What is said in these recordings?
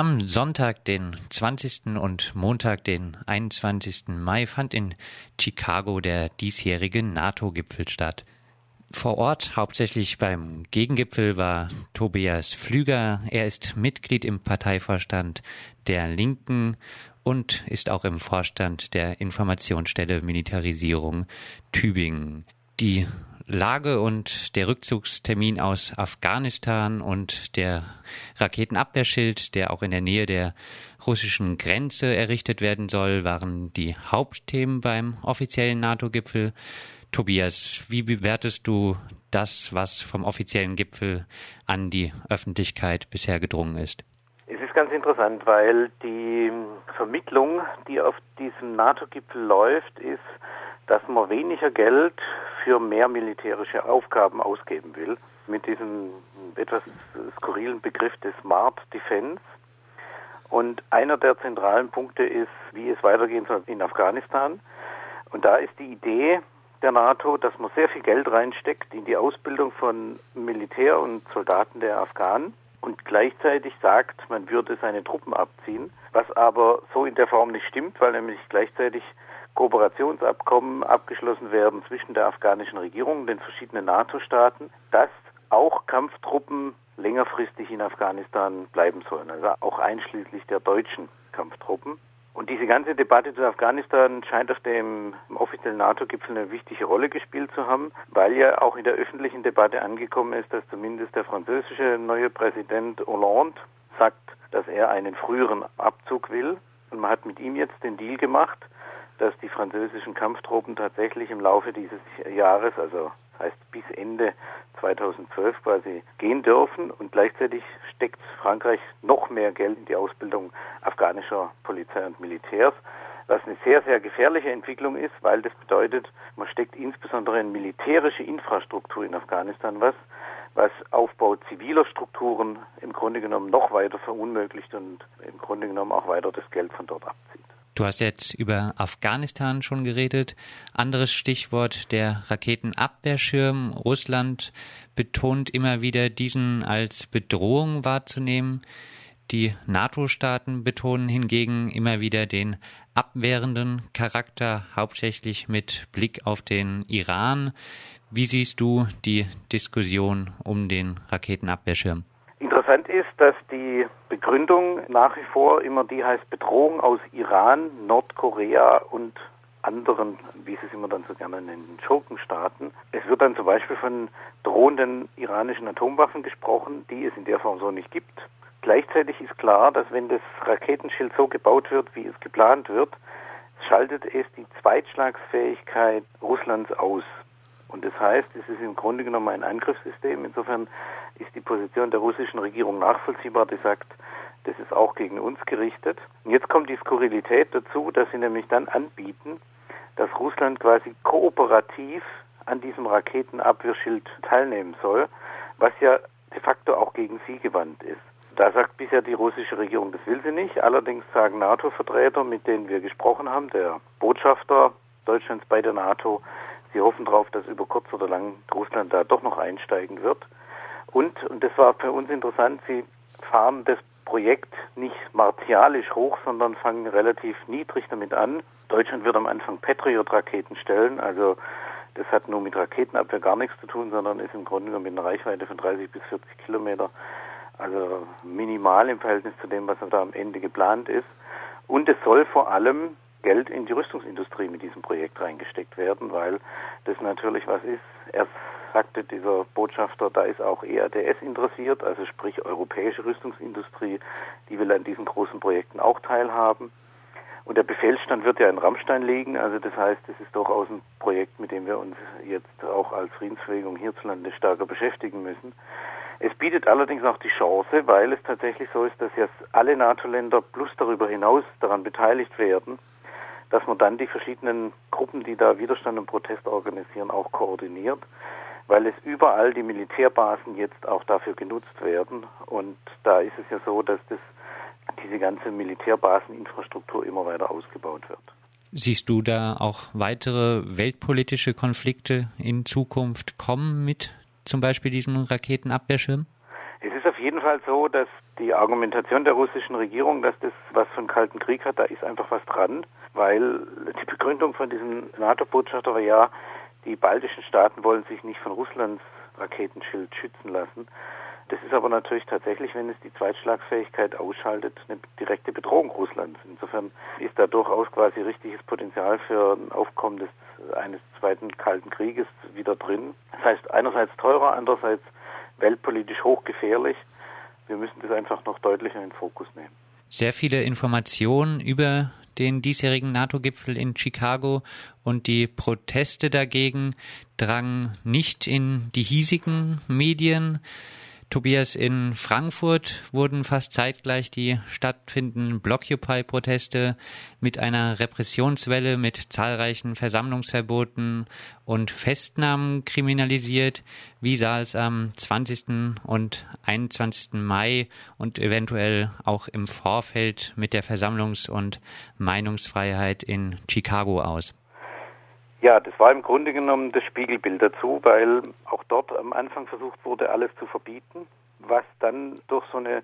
Am Sonntag, den 20. und Montag, den 21. Mai, fand in Chicago der diesjährige NATO-Gipfel statt. Vor Ort, hauptsächlich beim Gegengipfel, war Tobias Flüger. Er ist Mitglied im Parteivorstand der Linken und ist auch im Vorstand der Informationsstelle Militarisierung Tübingen. Die Lage und der Rückzugstermin aus Afghanistan und der Raketenabwehrschild, der auch in der Nähe der russischen Grenze errichtet werden soll, waren die Hauptthemen beim offiziellen NATO-Gipfel. Tobias, wie bewertest du das, was vom offiziellen Gipfel an die Öffentlichkeit bisher gedrungen ist? Es ist ganz interessant, weil die Vermittlung, die auf diesem NATO-Gipfel läuft, ist, dass man weniger Geld für mehr militärische Aufgaben ausgeben will. Mit diesem etwas skurrilen Begriff des Smart Defense. Und einer der zentralen Punkte ist, wie es weitergehen soll in Afghanistan. Und da ist die Idee der NATO, dass man sehr viel Geld reinsteckt in die Ausbildung von Militär und Soldaten der Afghanen und gleichzeitig sagt, man würde seine Truppen abziehen, was aber so in der Form nicht stimmt, weil nämlich gleichzeitig Kooperationsabkommen abgeschlossen werden zwischen der afghanischen Regierung und den verschiedenen NATO-Staaten, dass auch Kampftruppen längerfristig in Afghanistan bleiben sollen, also auch einschließlich der deutschen Kampftruppen. Und diese ganze Debatte zu Afghanistan scheint auf dem offiziellen NATO-Gipfel eine wichtige Rolle gespielt zu haben, weil ja auch in der öffentlichen Debatte angekommen ist, dass zumindest der französische neue Präsident Hollande sagt, dass er einen früheren Abzug will. Und man hat mit ihm jetzt den Deal gemacht, dass die französischen Kampftruppen tatsächlich im Laufe dieses Jahres, also heißt bis Ende 2012 quasi gehen dürfen und gleichzeitig steckt Frankreich noch mehr Geld in die Ausbildung afghanischer Polizei und Militärs, was eine sehr, sehr gefährliche Entwicklung ist, weil das bedeutet, man steckt insbesondere in militärische Infrastruktur in Afghanistan was, was Aufbau ziviler Strukturen im Grunde genommen noch weiter verunmöglicht und im Grunde genommen auch weiter das Geld von dort abzieht. Du hast jetzt über Afghanistan schon geredet. Anderes Stichwort der Raketenabwehrschirm. Russland betont immer wieder, diesen als Bedrohung wahrzunehmen. Die NATO-Staaten betonen hingegen immer wieder den abwehrenden Charakter, hauptsächlich mit Blick auf den Iran. Wie siehst du die Diskussion um den Raketenabwehrschirm? Interessant ist, dass die Begründung nach wie vor immer die heißt Bedrohung aus Iran, Nordkorea und anderen, wie sie es immer dann so gerne nennen, Schurkenstaaten. Es wird dann zum Beispiel von drohenden iranischen Atomwaffen gesprochen, die es in der Form so nicht gibt. Gleichzeitig ist klar, dass wenn das Raketenschild so gebaut wird, wie es geplant wird, schaltet es die Zweitschlagsfähigkeit Russlands aus. Und das heißt, es ist im Grunde genommen ein Angriffssystem. Insofern ist die Position der russischen Regierung nachvollziehbar, die sagt, das ist auch gegen uns gerichtet. Und jetzt kommt die Skurrilität dazu, dass sie nämlich dann anbieten, dass Russland quasi kooperativ an diesem Raketenabwehrschild teilnehmen soll, was ja de facto auch gegen sie gewandt ist. Da sagt bisher die russische Regierung, das will sie nicht. Allerdings sagen NATO-Vertreter, mit denen wir gesprochen haben, der Botschafter Deutschlands bei der NATO, Sie hoffen darauf, dass über kurz oder lang Russland da doch noch einsteigen wird. Und, und das war für uns interessant, Sie fahren das Projekt nicht martialisch hoch, sondern fangen relativ niedrig damit an. Deutschland wird am Anfang Patriot-Raketen stellen, also das hat nur mit Raketenabwehr gar nichts zu tun, sondern ist im Grunde genommen mit einer Reichweite von 30 bis 40 Kilometer, also minimal im Verhältnis zu dem, was da am Ende geplant ist. Und es soll vor allem Geld in die Rüstungsindustrie mit diesem Projekt reingesteckt werden, weil das natürlich was ist. Er sagte dieser Botschafter, da ist auch EADS interessiert, also sprich europäische Rüstungsindustrie, die will an diesen großen Projekten auch teilhaben. Und der Befehlsstand wird ja in Rammstein liegen, also das heißt, es ist durchaus ein Projekt, mit dem wir uns jetzt auch als Friedensbewegung hierzulande stärker beschäftigen müssen. Es bietet allerdings auch die Chance, weil es tatsächlich so ist, dass jetzt alle NATO-Länder plus darüber hinaus daran beteiligt werden, dass man dann die verschiedenen Gruppen, die da Widerstand und Protest organisieren, auch koordiniert, weil es überall die Militärbasen jetzt auch dafür genutzt werden. Und da ist es ja so, dass das, diese ganze Militärbaseninfrastruktur immer weiter ausgebaut wird. Siehst du da auch weitere weltpolitische Konflikte in Zukunft kommen mit zum Beispiel diesem Raketenabwehrschirm? Es ist auf jeden Fall so, dass die Argumentation der russischen Regierung, dass das was von Kalten Krieg hat, da ist einfach was dran, weil die Begründung von diesem NATO-Botschafter war ja, die baltischen Staaten wollen sich nicht von Russlands Raketenschild schützen lassen. Das ist aber natürlich tatsächlich, wenn es die Zweitschlagsfähigkeit ausschaltet, eine direkte Bedrohung Russlands. Insofern ist da durchaus quasi richtiges Potenzial für ein Aufkommen des, eines zweiten Kalten Krieges wieder drin. Das heißt einerseits teurer, andererseits weltpolitisch hochgefährlich. Wir müssen das einfach noch deutlicher in den Fokus nehmen. Sehr viele Informationen über den diesjährigen NATO-Gipfel in Chicago und die Proteste dagegen drangen nicht in die hiesigen Medien. Tobias, in Frankfurt wurden fast zeitgleich die stattfindenden Blockupy-Proteste mit einer Repressionswelle mit zahlreichen Versammlungsverboten und Festnahmen kriminalisiert. Wie sah es am 20. und 21. Mai und eventuell auch im Vorfeld mit der Versammlungs- und Meinungsfreiheit in Chicago aus? Ja, das war im Grunde genommen das Spiegelbild dazu, weil auch dort am Anfang versucht wurde, alles zu verbieten, was dann durch so eine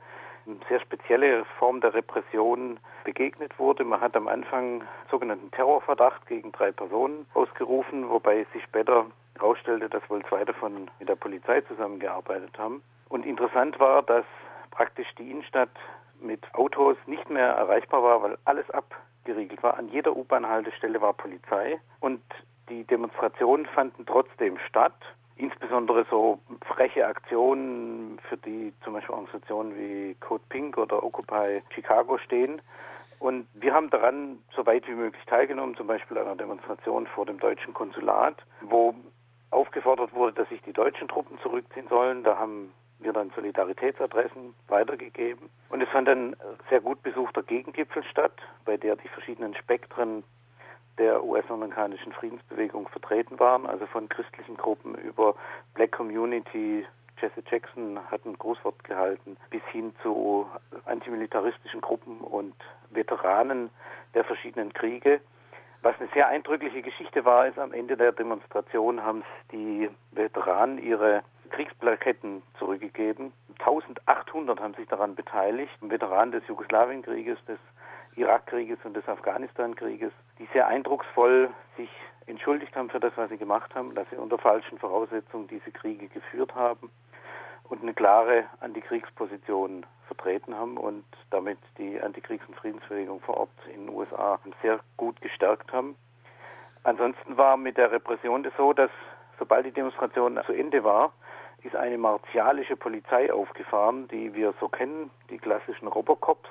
sehr spezielle Form der Repression begegnet wurde. Man hat am Anfang sogenannten Terrorverdacht gegen drei Personen ausgerufen, wobei sich später herausstellte, dass wohl zwei davon mit der Polizei zusammengearbeitet haben. Und interessant war, dass praktisch die Innenstadt mit Autos nicht mehr erreichbar war, weil alles abgeriegelt war. An jeder U-Bahn-Haltestelle war Polizei und die Demonstrationen fanden trotzdem statt. Insbesondere so freche Aktionen, für die zum Beispiel Organisationen wie Code Pink oder Occupy Chicago stehen. Und wir haben daran so weit wie möglich teilgenommen, zum Beispiel einer Demonstration vor dem deutschen Konsulat, wo aufgefordert wurde, dass sich die deutschen Truppen zurückziehen sollen. Da haben wir dann Solidaritätsadressen weitergegeben. Und es fand ein sehr gut besuchter Gegengipfel statt, bei der die verschiedenen Spektren der US-amerikanischen Friedensbewegung vertreten waren, also von christlichen Gruppen über Black Community, Jesse Jackson hat ein Grußwort gehalten, bis hin zu antimilitaristischen Gruppen und Veteranen der verschiedenen Kriege. Was eine sehr eindrückliche Geschichte war, ist am Ende der Demonstration haben die Veteranen ihre Kriegsplaketten zurückgegeben. 1800 haben sich daran beteiligt, Veteranen des Jugoslawienkrieges, des Irakkrieges und des Afghanistankrieges, die sehr eindrucksvoll sich entschuldigt haben für das, was sie gemacht haben, dass sie unter falschen Voraussetzungen diese Kriege geführt haben und eine klare Antikriegsposition vertreten haben und damit die Antikriegs- und Friedensbewegung vor Ort in den USA sehr gut gestärkt haben. Ansonsten war mit der Repression das so, dass sobald die Demonstration zu Ende war, ist eine martialische Polizei aufgefahren, die wir so kennen, die klassischen Robocops,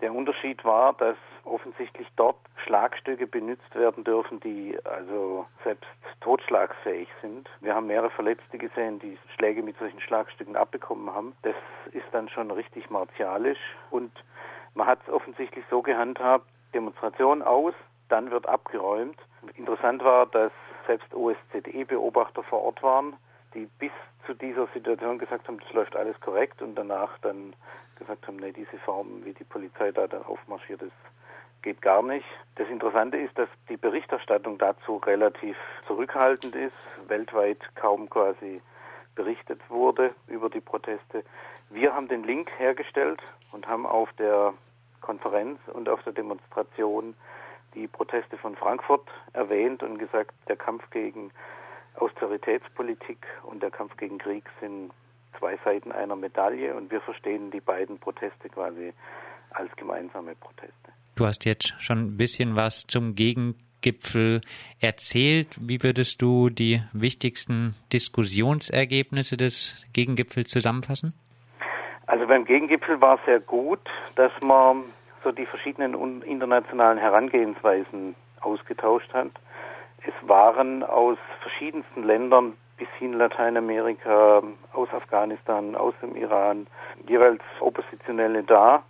der Unterschied war, dass offensichtlich dort Schlagstücke benutzt werden dürfen, die also selbst totschlagsfähig sind. Wir haben mehrere Verletzte gesehen, die Schläge mit solchen Schlagstücken abbekommen haben. Das ist dann schon richtig martialisch und man hat es offensichtlich so gehandhabt, Demonstration aus, dann wird abgeräumt. Interessant war, dass selbst OSZE-Beobachter vor Ort waren, die bis zu dieser Situation gesagt haben, das läuft alles korrekt und danach dann gesagt haben, nee, diese Form, wie die Polizei da dann aufmarschiert ist, geht gar nicht. Das Interessante ist, dass die Berichterstattung dazu relativ zurückhaltend ist, weltweit kaum quasi berichtet wurde über die Proteste. Wir haben den Link hergestellt und haben auf der Konferenz und auf der Demonstration die Proteste von Frankfurt erwähnt und gesagt, der Kampf gegen Austeritätspolitik und der Kampf gegen Krieg sind zwei Seiten einer Medaille und wir verstehen die beiden Proteste quasi als gemeinsame Proteste. Du hast jetzt schon ein bisschen was zum Gegengipfel erzählt. Wie würdest du die wichtigsten Diskussionsergebnisse des Gegengipfels zusammenfassen? Also beim Gegengipfel war es sehr gut, dass man so die verschiedenen internationalen Herangehensweisen ausgetauscht hat. Es waren aus verschiedensten Ländern bis hin Lateinamerika, aus Afghanistan, aus dem Iran, jeweils Oppositionelle da.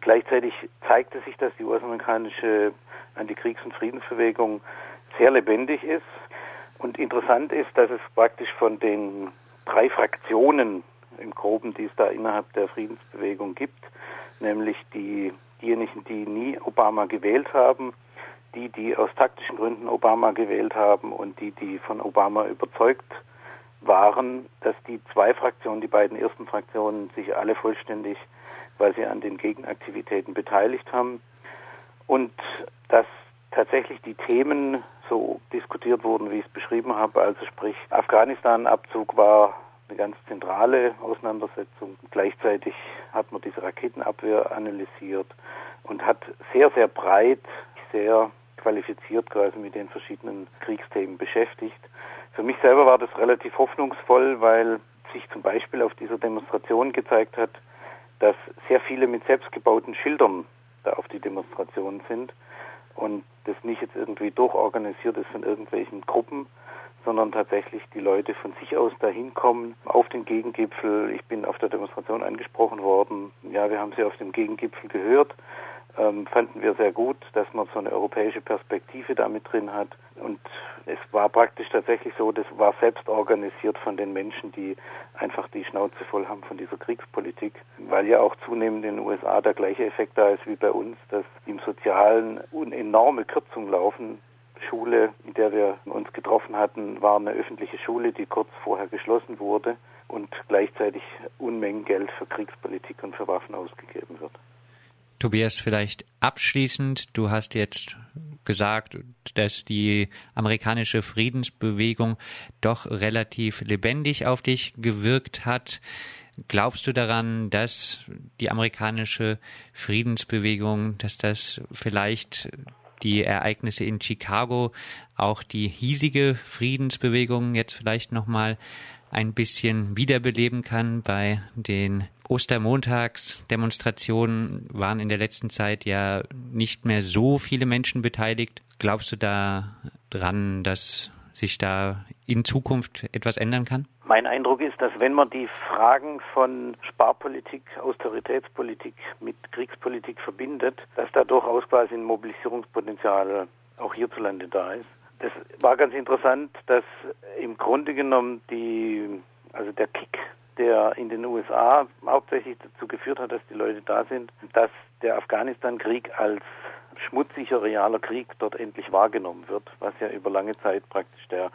Gleichzeitig zeigte sich, dass die US-amerikanische Antikriegs- und Friedensbewegung sehr lebendig ist. Und interessant ist, dass es praktisch von den drei Fraktionen im Groben, die es da innerhalb der Friedensbewegung gibt, nämlich die, diejenigen, die nie Obama gewählt haben, die, die aus taktischen Gründen Obama gewählt haben und die, die von Obama überzeugt waren, dass die zwei Fraktionen, die beiden ersten Fraktionen, sich alle vollständig, weil sie an den Gegenaktivitäten beteiligt haben und dass tatsächlich die Themen so diskutiert wurden, wie ich es beschrieben habe. Also sprich, Afghanistan-Abzug war eine ganz zentrale Auseinandersetzung. Gleichzeitig hat man diese Raketenabwehr analysiert und hat sehr, sehr breit, sehr qualifiziert quasi mit den verschiedenen Kriegsthemen beschäftigt. Für mich selber war das relativ hoffnungsvoll, weil sich zum Beispiel auf dieser Demonstration gezeigt hat, dass sehr viele mit selbstgebauten Schildern da auf die Demonstration sind und das nicht jetzt irgendwie durchorganisiert ist von irgendwelchen Gruppen, sondern tatsächlich die Leute von sich aus dahin kommen auf den Gegengipfel. Ich bin auf der Demonstration angesprochen worden. Ja, wir haben sie auf dem Gegengipfel gehört ähm, fanden wir sehr gut, dass man so eine europäische Perspektive damit drin hat. Und es war praktisch tatsächlich so, das war selbst organisiert von den Menschen, die einfach die Schnauze voll haben von dieser Kriegspolitik, weil ja auch zunehmend in den USA der gleiche Effekt da ist wie bei uns, dass im Sozialen enorme Kürzungen laufen. Schule, in der wir uns getroffen hatten, war eine öffentliche Schule, die kurz vorher geschlossen wurde und gleichzeitig Unmengen Geld für Kriegspolitik und für Waffen ausgegeben wird. Tobias, vielleicht abschließend, du hast jetzt gesagt, dass die amerikanische Friedensbewegung doch relativ lebendig auf dich gewirkt hat. Glaubst du daran, dass die amerikanische Friedensbewegung, dass das vielleicht die Ereignisse in Chicago auch die hiesige Friedensbewegung jetzt vielleicht nochmal ein bisschen wiederbeleben kann. Bei den Ostermontagsdemonstrationen waren in der letzten Zeit ja nicht mehr so viele Menschen beteiligt. Glaubst du da dran, dass sich da in Zukunft etwas ändern kann? Mein Eindruck ist, dass wenn man die Fragen von Sparpolitik, Austeritätspolitik mit Kriegspolitik verbindet, dass da durchaus quasi ein Mobilisierungspotenzial auch hierzulande da ist. Das war ganz interessant, dass im Grunde genommen die, also der Kick, der in den USA hauptsächlich dazu geführt hat, dass die Leute da sind, dass der Afghanistan-Krieg als schmutziger realer Krieg dort endlich wahrgenommen wird, was ja über lange Zeit praktisch der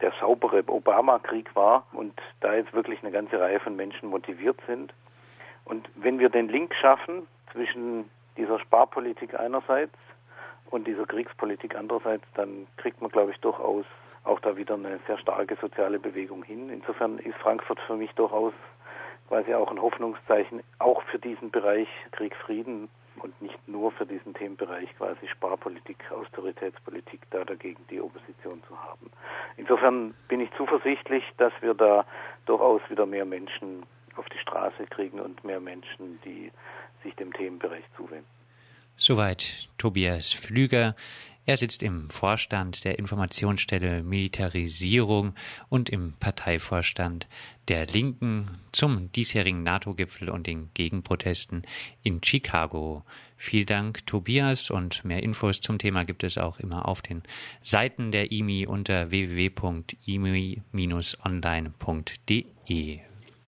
der saubere Obama-Krieg war und da jetzt wirklich eine ganze Reihe von Menschen motiviert sind. Und wenn wir den Link schaffen zwischen dieser Sparpolitik einerseits und dieser Kriegspolitik andererseits, dann kriegt man, glaube ich, durchaus auch da wieder eine sehr starke soziale Bewegung hin. Insofern ist Frankfurt für mich durchaus quasi auch ein Hoffnungszeichen, auch für diesen Bereich Krieg, Frieden und nicht nur für diesen Themenbereich quasi Sparpolitik, Austeritätspolitik, da dagegen die Opposition zu haben. Insofern bin ich zuversichtlich, dass wir da durchaus wieder mehr Menschen auf die Straße kriegen und mehr Menschen, die sich dem Themenbereich zuwenden. Soweit Tobias Flüger. Er sitzt im Vorstand der Informationsstelle Militarisierung und im Parteivorstand der Linken zum diesjährigen NATO-Gipfel und den Gegenprotesten in Chicago. Vielen Dank, Tobias, und mehr Infos zum Thema gibt es auch immer auf den Seiten der IMI unter www.imi-online.de.